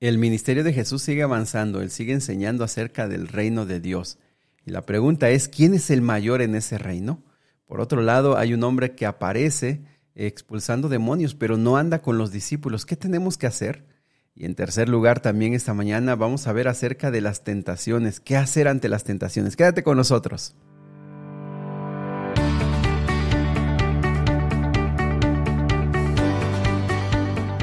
El ministerio de Jesús sigue avanzando, Él sigue enseñando acerca del reino de Dios. Y la pregunta es, ¿quién es el mayor en ese reino? Por otro lado, hay un hombre que aparece expulsando demonios, pero no anda con los discípulos. ¿Qué tenemos que hacer? Y en tercer lugar, también esta mañana vamos a ver acerca de las tentaciones. ¿Qué hacer ante las tentaciones? Quédate con nosotros.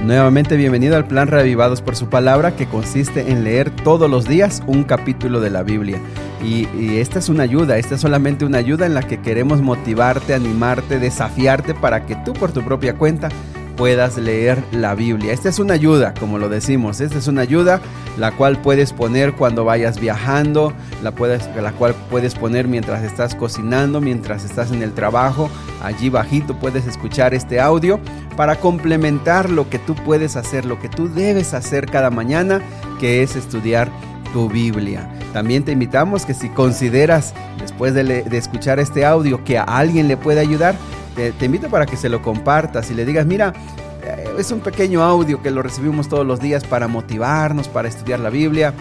Nuevamente bienvenido al plan Reavivados por su palabra que consiste en leer todos los días un capítulo de la Biblia. Y, y, esta es una ayuda, esta es solamente una ayuda en la que queremos motivarte, animarte, desafiarte para que tú por tu propia cuenta puedas leer la Biblia. Esta es una ayuda, como lo decimos, esta es una ayuda la cual puedes poner cuando vayas viajando, la, cual puedes poner mientras estás cocinando, mientras estás en el trabajo. Allí bajito puedes escuchar este audio para complementar lo que tú puedes hacer, lo que tú debes hacer cada mañana, que es estudiar tu Biblia. También te invitamos que si consideras, después de, de escuchar este audio, que a alguien le puede ayudar, te, invito para que se lo compartas y le digas, mira, eh, es un pequeño audio que lo recibimos todos los días para motivarnos, para estudiar la Biblia.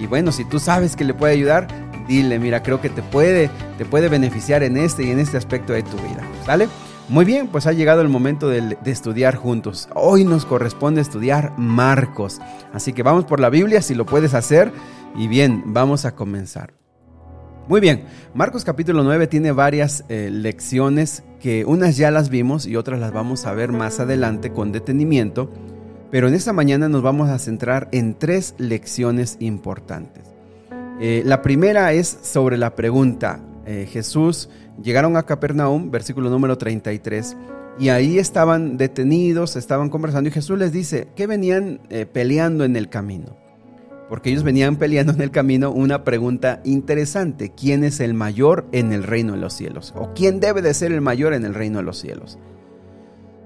Y bueno, si tú sabes que le puede ayudar, dile, mira, creo que te puede, te puede beneficiar en este y en este aspecto de tu vida. ¿Sale? Muy bien, pues ha llegado el momento de, estudiar juntos. Hoy nos corresponde estudiar Marcos. Así que vamos por la Biblia si lo puedes hacer. Y bien, vamos a comenzar. Muy bien, Marcos capítulo 9 tiene varias eh, lecciones que unas ya las vimos y otras las vamos a ver más adelante con detenimiento, pero en esta mañana nos vamos a centrar en tres lecciones importantes. Eh, la primera es sobre la pregunta, eh, Jesús, llegaron a Capernaum, versículo número 33, y ahí estaban detenidos, estaban conversando y Jesús les dice, ¿qué venían peleando en el camino? Porque ellos venían peleando en el camino una pregunta interesante. ¿Quién es el mayor en el reino de los cielos? ¿O quién debe de ser el mayor en el reino de los cielos?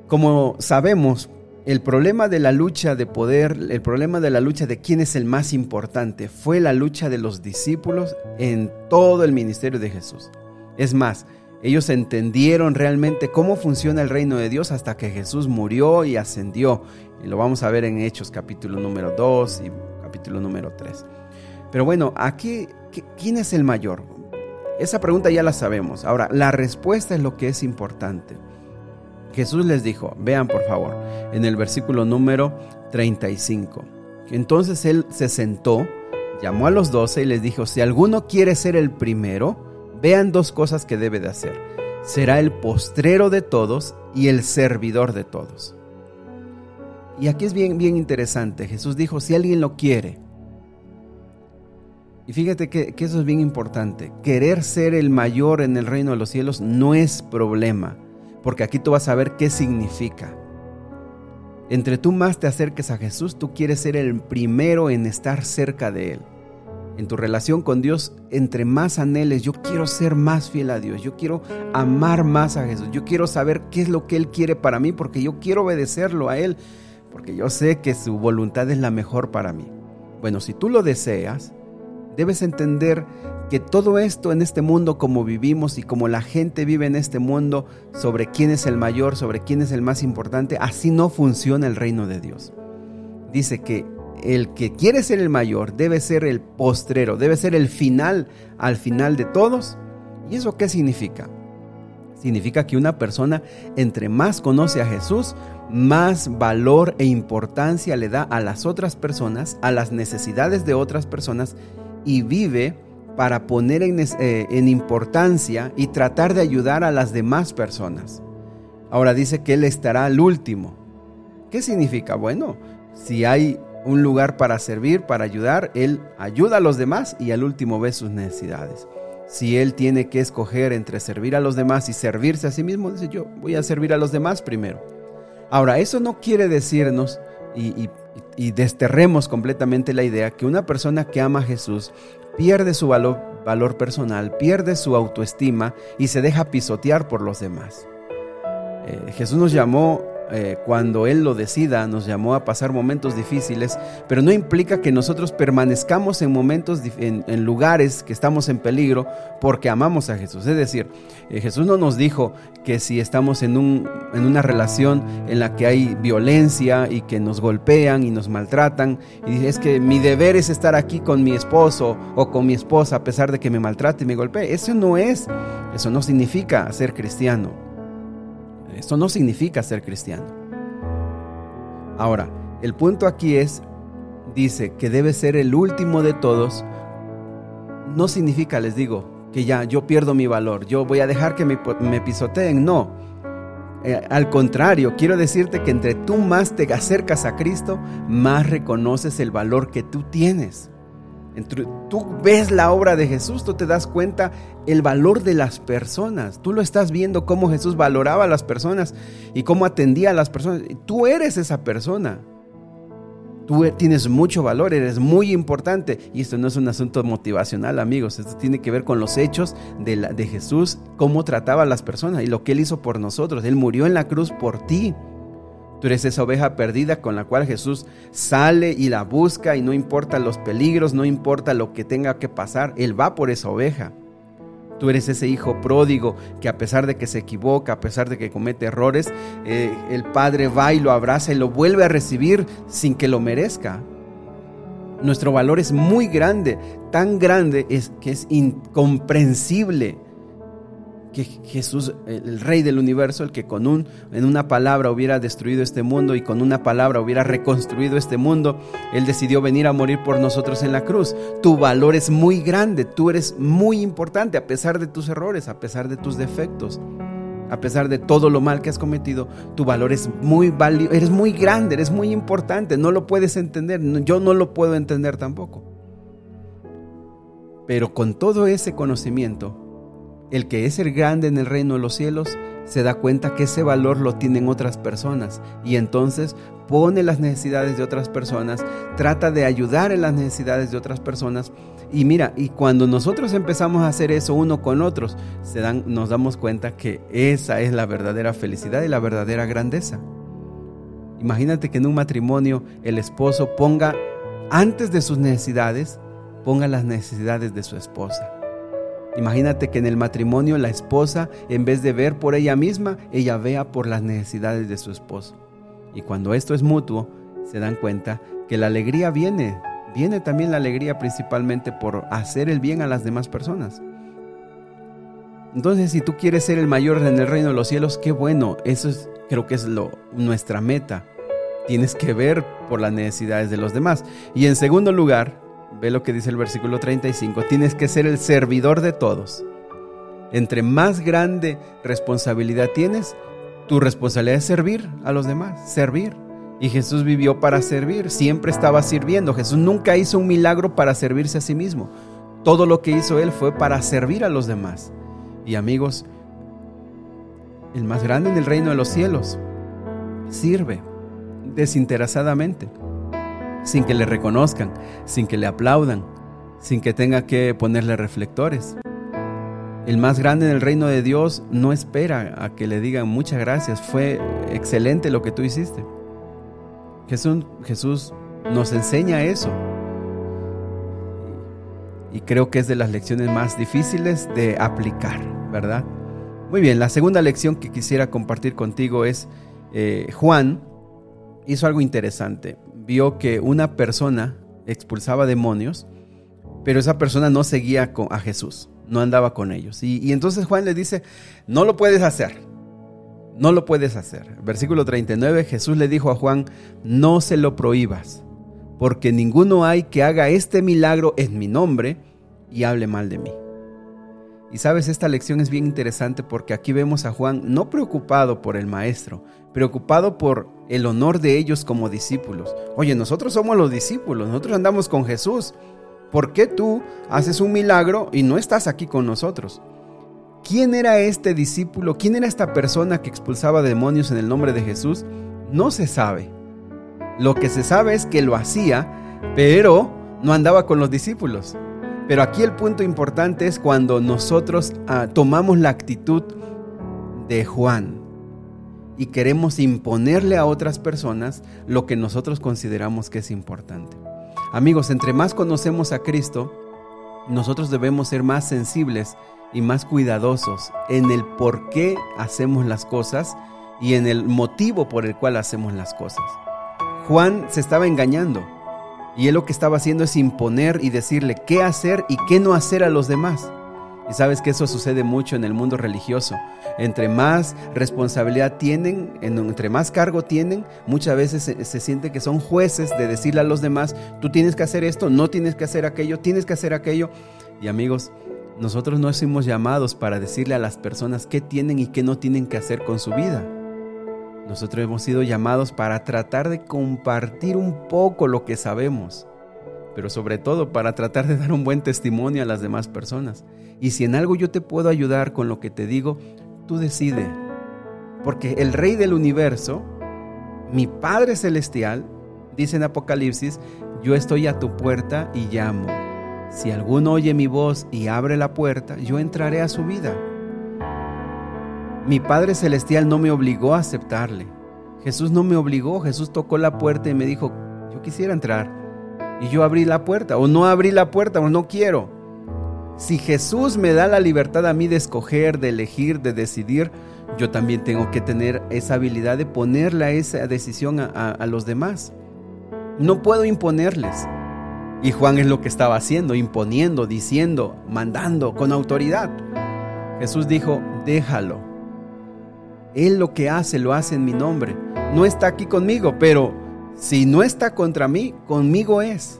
Como sabemos, el problema de la lucha de poder, el problema de la lucha de quién es el más importante, fue la lucha de los discípulos en todo el ministerio de Jesús. Es más, ellos entendieron realmente cómo funciona el reino de Dios hasta que Jesús murió y ascendió. Y lo vamos a ver en Hechos capítulo número 2 y capítulo número 3. Pero bueno, aquí, ¿quién es el mayor? Esa pregunta ya la sabemos. Ahora, la respuesta es lo que es importante. Jesús les dijo, vean por favor, en el versículo número 35. Entonces él se sentó, llamó a los doce y les dijo, si alguno quiere ser el primero, vean dos cosas que debe de hacer. Será el postrero de todos y el servidor de todos. Y aquí es bien, bien interesante. Jesús dijo, si alguien lo quiere. Y fíjate que, eso es bien importante. Querer ser el mayor en el reino de los cielos no es problema, porque aquí tú vas a ver qué significa. Entre tú más te acerques a Jesús, tú quieres ser el primero en estar cerca de Él. En tu relación con Dios, entre más anheles, yo quiero ser más fiel a Dios, yo quiero amar más a Jesús, yo quiero saber qué es lo que Él quiere para mí, porque yo quiero obedecerlo a Él porque yo sé que su voluntad es la mejor para mí. Bueno, si tú lo deseas, debes entender que todo esto en este mundo como vivimos y como la gente vive en este mundo sobre quién es el mayor, sobre quién es el más importante, así no funciona el reino de Dios. Dice que el que quiere ser el mayor debe ser el postrero, debe ser el final al final de todos. ¿Y eso qué significa? Significa que una persona entre más conoce a Jesús, más valor e importancia le da a las otras personas, a las necesidades de otras personas y vive para poner eh, en, importancia y tratar de ayudar a las demás personas. Ahora dice que Él estará al último. ¿Qué significa? Bueno, si hay un lugar para servir, para ayudar, Él ayuda a los demás y al último ve sus necesidades. Si Él tiene que escoger entre servir a los demás y servirse a sí mismo, dice yo voy a servir a los demás primero. Ahora, eso no quiere decirnos y, desterremos completamente la idea que una persona que ama a Jesús pierde su valor, valor personal, pierde su autoestima y se deja pisotear por los demás. Eh, Jesús nos llamó eh, cuando Él lo decida, nos llamó a pasar momentos difíciles, pero no implica que nosotros permanezcamos en momentos, en, lugares que estamos en peligro porque amamos a Jesús. Es decir, eh, Jesús no nos dijo que si estamos en, un, en una relación en la que hay violencia y que nos golpean y nos maltratan, y dice, es que mi deber es estar aquí con mi esposo o con mi esposa a pesar de que me maltrate y me golpee. Eso no es, eso no significa ser cristiano. Esto no significa ser cristiano. Ahora, el punto aquí es, dice que debe ser el último de todos. No significa, les digo, que ya yo pierdo mi valor, yo voy a dejar que me, pisoteen. No. Eh, al contrario, quiero decirte que entre tú más te acercas a Cristo, más reconoces el valor que tú tienes tú ves la obra de Jesús, tú te das cuenta el valor de las personas. Tú lo estás viendo cómo Jesús valoraba a las personas y cómo atendía a las personas. Tú eres esa persona. Tú e, tienes mucho valor, eres muy importante. Y esto no es un asunto motivacional, amigos. Esto tiene que ver con los hechos de, de Jesús, cómo trataba a las personas y lo que Él hizo por nosotros. Él murió en la cruz por ti. Tú eres esa oveja perdida con la cual Jesús sale y la busca y no importa los peligros, no importa lo que tenga que pasar, Él va por esa oveja. Tú eres ese hijo pródigo que a pesar de que se equivoca, a pesar de que comete errores, eh, el Padre va y lo abraza y lo vuelve a recibir sin que lo merezca. Nuestro valor es muy grande, tan grande es que es incomprensible que Jesús, el Rey del universo, el que con un, en una palabra hubiera destruido este mundo y con una palabra hubiera reconstruido este mundo, Él decidió venir a morir por nosotros en la cruz. Tu valor es muy grande, tú eres muy importante a pesar de tus errores, a pesar de tus defectos. A pesar de todo lo mal que has cometido, tu valor es muy valioso, eres muy grande, eres muy importante, no lo puedes entender, yo no lo puedo entender tampoco. Pero con todo ese conocimiento, el que es el grande en el reino de los cielos se da cuenta que ese valor lo tienen otras personas y entonces pone las necesidades de otras personas, trata de ayudar en las necesidades de otras personas y mira, y cuando nosotros empezamos a hacer eso uno con otros, se dan, nos damos cuenta que esa es la verdadera felicidad y la verdadera grandeza. Imagínate que en un matrimonio el esposo ponga antes de sus necesidades, ponga las necesidades de su esposa. Imagínate que en el matrimonio la esposa, en vez de ver por ella misma, ella vea por las necesidades de su esposo. Y cuando esto es mutuo, se dan cuenta que la alegría viene, viene también la alegría principalmente por hacer el bien a las demás personas. Entonces, si tú quieres ser el mayor en el reino de los cielos, qué bueno, eso es, creo que es lo, nuestra meta. Tienes que ver por las necesidades de los demás. Y en segundo lugar, Ve lo que dice el versículo 35. Tienes que ser el servidor de todos. Entre más grande responsabilidad tienes, tu responsabilidad es servir a los demás, servir. Y Jesús vivió para servir, siempre estaba sirviendo. Jesús nunca hizo un milagro para servirse a sí mismo. Todo lo que hizo Él fue para servir a los demás. Y amigos, el más grande en el reino de los cielos sirve desinteresadamente sin que le reconozcan, sin que le aplaudan, sin que tenga que ponerle reflectores. El más grande en el reino de Dios no espera a que le digan muchas gracias, fue excelente lo que tú hiciste. Jesús, Jesús nos enseña eso. Y creo que es de las lecciones más difíciles de aplicar, ¿verdad? Muy bien, la segunda lección que quisiera compartir contigo es eh, Juan hizo algo interesante vio que una persona expulsaba demonios, pero esa persona no seguía a Jesús, no andaba con ellos. Y, entonces Juan le dice, no lo puedes hacer, no lo puedes hacer. Versículo 39, Jesús le dijo a Juan, no se lo prohíbas, porque ninguno hay que haga este milagro en mi nombre y hable mal de mí. Y sabes, esta lección es bien interesante porque aquí vemos a Juan no preocupado por el maestro, preocupado por el honor de ellos como discípulos. Oye, nosotros somos los discípulos, nosotros andamos con Jesús. ¿Por qué tú haces un milagro y no estás aquí con nosotros? ¿Quién era este discípulo? ¿Quién era esta persona que expulsaba demonios en el nombre de Jesús? No se sabe. Lo que se sabe es que lo hacía, pero no andaba con los discípulos. Pero aquí el punto importante es cuando nosotros ah, tomamos la actitud de Juan. y queremos imponerle a otras personas lo que nosotros consideramos que es importante. Amigos, entre más conocemos a Cristo, nosotros debemos ser más sensibles y más cuidadosos en el por qué hacemos las cosas y en el motivo por el cual hacemos las cosas. Juan se estaba engañando y él lo que estaba haciendo es imponer y decirle qué hacer y qué no hacer a los demás. Y sabes que eso sucede mucho en el mundo religioso. Entre más responsabilidad tienen, entre más cargo tienen, muchas veces se, se, siente que son jueces de decirle a los demás, tú tienes que hacer esto, no tienes que hacer aquello, tienes que hacer aquello. Y amigos, nosotros no somos llamados para decirle a las personas qué tienen y qué no tienen que hacer con su vida. Nosotros hemos sido llamados para tratar de compartir un poco lo que sabemos, pero sobre todo para tratar de dar un buen testimonio a las demás personas. Y si en algo yo te puedo ayudar con lo que te digo, tú decide. Porque el Rey del universo, mi Padre Celestial, dice en Apocalipsis, yo estoy a tu puerta y llamo. Si alguno oye mi voz y abre la puerta, yo entraré a su vida. Mi Padre Celestial no me obligó a aceptarle. Jesús no me obligó, Jesús tocó la puerta y me dijo, yo quisiera entrar. Y yo abrí la puerta, o no abrí la puerta, o no quiero. Si Jesús me da la libertad a mí de escoger, de elegir, de decidir, yo también tengo que tener esa habilidad de ponerle esa decisión a, los demás. No puedo imponerles. Y Juan es lo que estaba haciendo, imponiendo, diciendo, mandando con autoridad. Jesús dijo, déjalo. Él lo que hace, lo hace en mi nombre. No está aquí conmigo, pero si no está contra mí, conmigo es,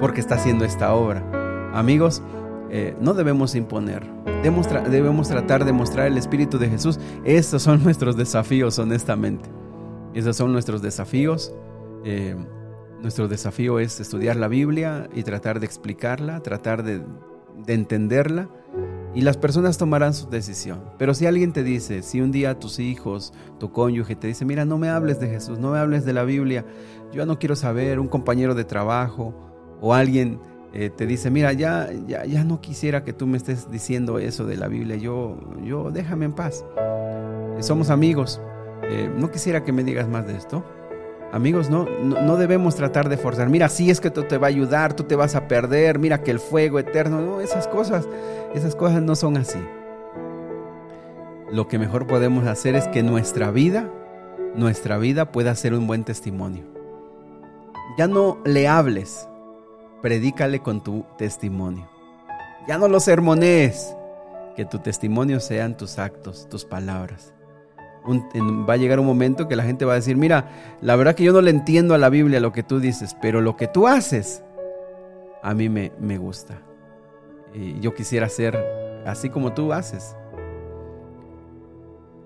porque está haciendo esta obra. Amigos, eh, no debemos imponer, debemos, tratar de mostrar el Espíritu de Jesús. Estos son nuestros desafíos, honestamente. Esos son nuestros desafíos. Eh, nuestro desafío es estudiar la Biblia y tratar de explicarla, tratar de entenderla y las personas tomarán su decisión. Pero si alguien te dice, si un día tus hijos, tu cónyuge te dice, mira, no me hables de Jesús, no me hables de la Biblia, yo no quiero saber, un compañero de trabajo o alguien eh, te dice, mira, ya, ya, ya no quisiera que tú me estés diciendo eso de la Biblia, yo, yo déjame en paz. Somos amigos, eh, no quisiera que me digas más de esto. Amigos, no, no, debemos tratar de forzar. Mira, sí es que tú te va a ayudar, tú te vas a perder, mira que el fuego eterno, no, esas cosas, esas cosas no son así. Lo que mejor podemos hacer es que nuestra vida, nuestra vida pueda ser un buen testimonio. Ya no le hables, predícale con tu testimonio. Ya no lo sermonees, que tu testimonio sean tus actos, tus palabras va a llegar un momento que la gente va a decir, mira, la verdad que yo no le entiendo a la Biblia lo que tú dices, pero lo que tú haces, a mí me, me gusta. Y yo quisiera ser así como tú haces.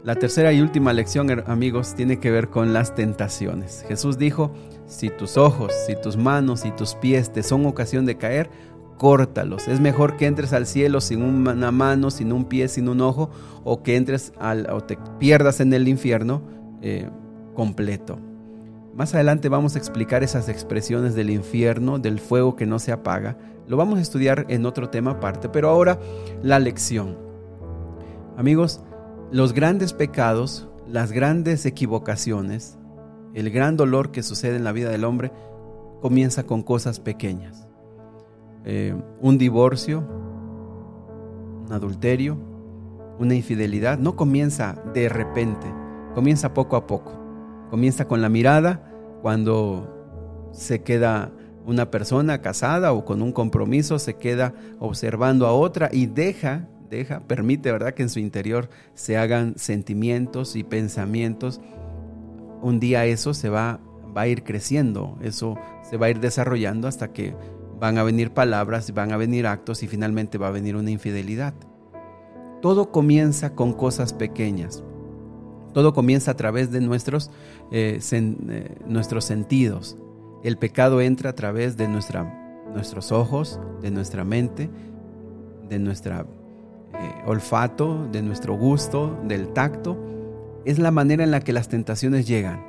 La tercera y última lección, amigos, tiene que ver con las tentaciones. Jesús dijo, si tus ojos, si tus manos y tus pies te son ocasión de caer, córtalos. Es mejor que entres al cielo sin una mano, sin un pie, sin un ojo, o que entres al, o te pierdas en el infierno eh, completo. Más adelante vamos a explicar esas expresiones del infierno, del fuego que no se apaga. Lo vamos a estudiar en otro tema aparte, pero ahora la lección. Amigos, los grandes pecados, las grandes equivocaciones, el gran dolor que sucede en la vida del hombre comienza con cosas pequeñas. Eh, un divorcio, un adulterio, una infidelidad, no comienza de repente, comienza poco a poco. Comienza con la mirada cuando se queda una persona casada o con un compromiso, se queda observando a otra y deja, deja, permite, ¿verdad?, que en su interior se hagan sentimientos y pensamientos. Un día eso se va, va a ir creciendo, eso se va a ir desarrollando hasta que van a venir palabras, van a venir actos y finalmente va a venir una infidelidad. Todo comienza con cosas pequeñas. Todo comienza a través de nuestros, eh, eh, nuestros sentidos. El pecado entra a través de nuestra, nuestros ojos, de nuestra mente, de nuestro eh, olfato, de nuestro gusto, del tacto. Es la manera en la que las tentaciones llegan.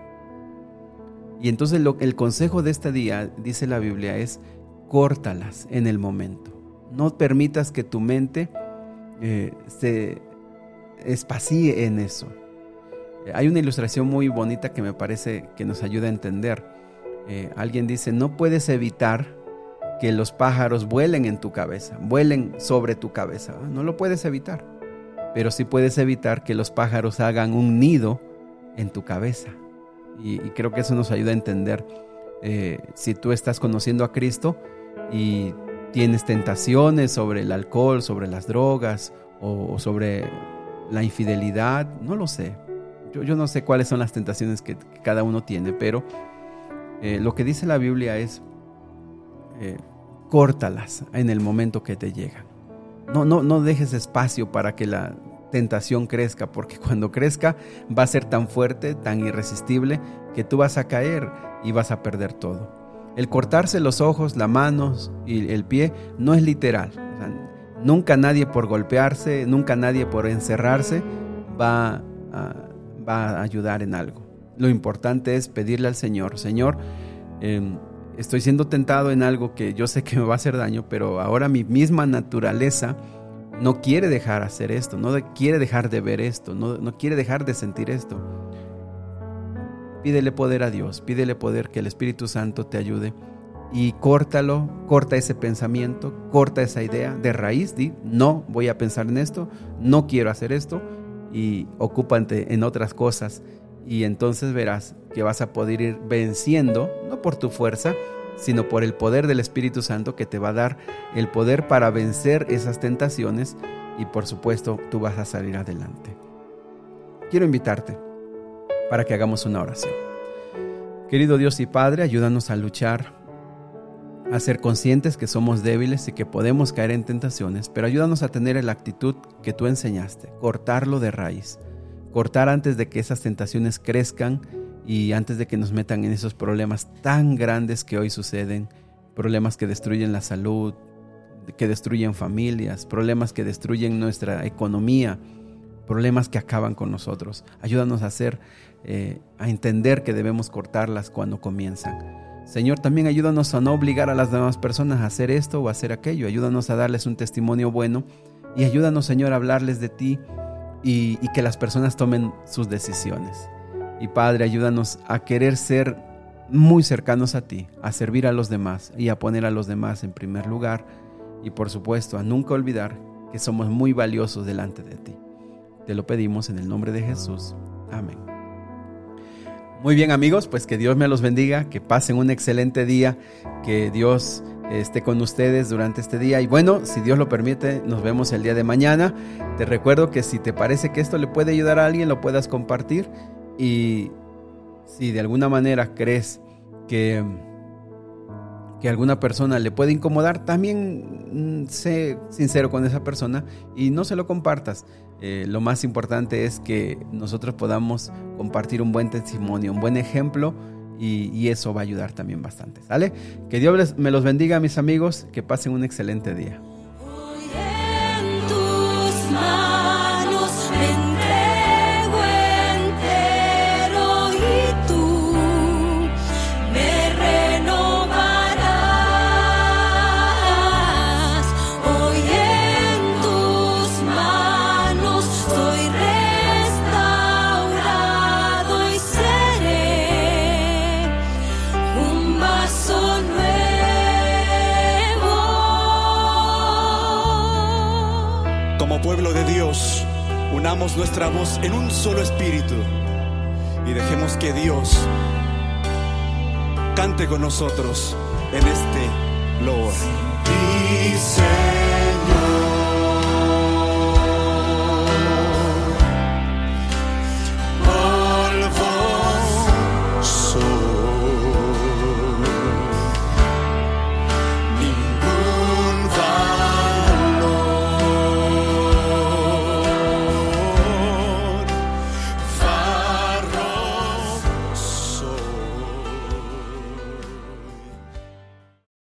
Y entonces lo, el consejo de este día, dice la Biblia, es córtalas en el momento. No permitas que tu mente eh, se espacíe en eso. Hay una ilustración muy bonita que me parece que nos ayuda a entender. Eh, alguien dice, no puedes evitar que los pájaros vuelen en tu cabeza, vuelen sobre tu cabeza. No lo puedes evitar, pero sí puedes evitar que los pájaros hagan un nido en tu cabeza. Y, creo que eso nos ayuda a entender eh, si tú estás conociendo a Cristo y tienes tentaciones sobre el alcohol, sobre las drogas o, sobre la infidelidad, no lo sé. Yo, no sé cuáles son las tentaciones que, cada uno tiene, pero eh, lo que dice la Biblia es, eh, córtalas en el momento que te llegan. No, no, no dejes espacio para que la tentación crezca, porque cuando crezca va a ser tan fuerte, tan irresistible, que tú vas a caer y vas a perder todo. El cortarse los ojos, la mano y el pie no es literal. nunca nadie por golpearse, nunca nadie por encerrarse va a, va a ayudar en algo. Lo importante es pedirle al Señor, Señor, em, estoy siendo tentado en algo que yo sé que me va a hacer daño, pero ahora mi misma naturaleza no quiere dejar hacer esto, no quiere dejar de ver esto, no, no quiere dejar de sentir esto. Pídele poder a Dios, pídele poder que el Espíritu Santo te ayude y córtalo, corta ese pensamiento, corta esa idea de raíz, di, no voy a pensar en esto, no quiero hacer esto y ocúpate en otras cosas y entonces verás que vas a poder ir venciendo, no por tu fuerza, sino por el poder del Espíritu Santo que te va a dar el poder para vencer esas tentaciones y por supuesto tú vas a salir adelante. Quiero invitarte para que hagamos una oración. Querido Dios y Padre, ayúdanos a luchar, a ser conscientes que somos débiles y que podemos caer en tentaciones, pero ayúdanos a tener la actitud que tú enseñaste, cortarlo de raíz cortar antes de que esas tentaciones crezcan y antes de que nos metan en esos problemas tan grandes que hoy suceden, problemas que destruyen la salud, que destruyen familias, problemas que destruyen nuestra economía, problemas que acaban con nosotros. Ayúdanos a hacer, eh, a entender que debemos cortarlas cuando comienzan. Señor, también ayúdanos a no obligar a las demás personas a hacer esto o a hacer aquello. Ayúdanos a darles un testimonio bueno y ayúdanos, Señor, a hablarles de ti y, que las personas tomen sus decisiones. Y Padre, ayúdanos a querer ser muy cercanos a ti, a servir a los demás y a poner a los demás en primer lugar y por supuesto a nunca olvidar que somos muy valiosos delante de ti. Te lo pedimos en el nombre de Jesús. Amén. Muy bien amigos, pues que Dios me los bendiga, que pasen un excelente día, que Dios esté con ustedes durante este día. Y bueno, si Dios lo permite, nos vemos el día de mañana. Te recuerdo que si te parece que esto le puede ayudar a alguien, lo puedas compartir. Y si de alguna manera crees que, que alguna persona le puede incomodar, también mm, sé sincero con esa persona y no se lo compartas. Eh, lo más importante es que nosotros podamos compartir un buen testimonio, un buen ejemplo y, eso va a ayudar también bastante. ¿Sale? Que Dios me los bendiga, mis amigos. Que pasen un excelente día. en un solo espíritu y dejemos que Dios cante con nosotros en este lobo.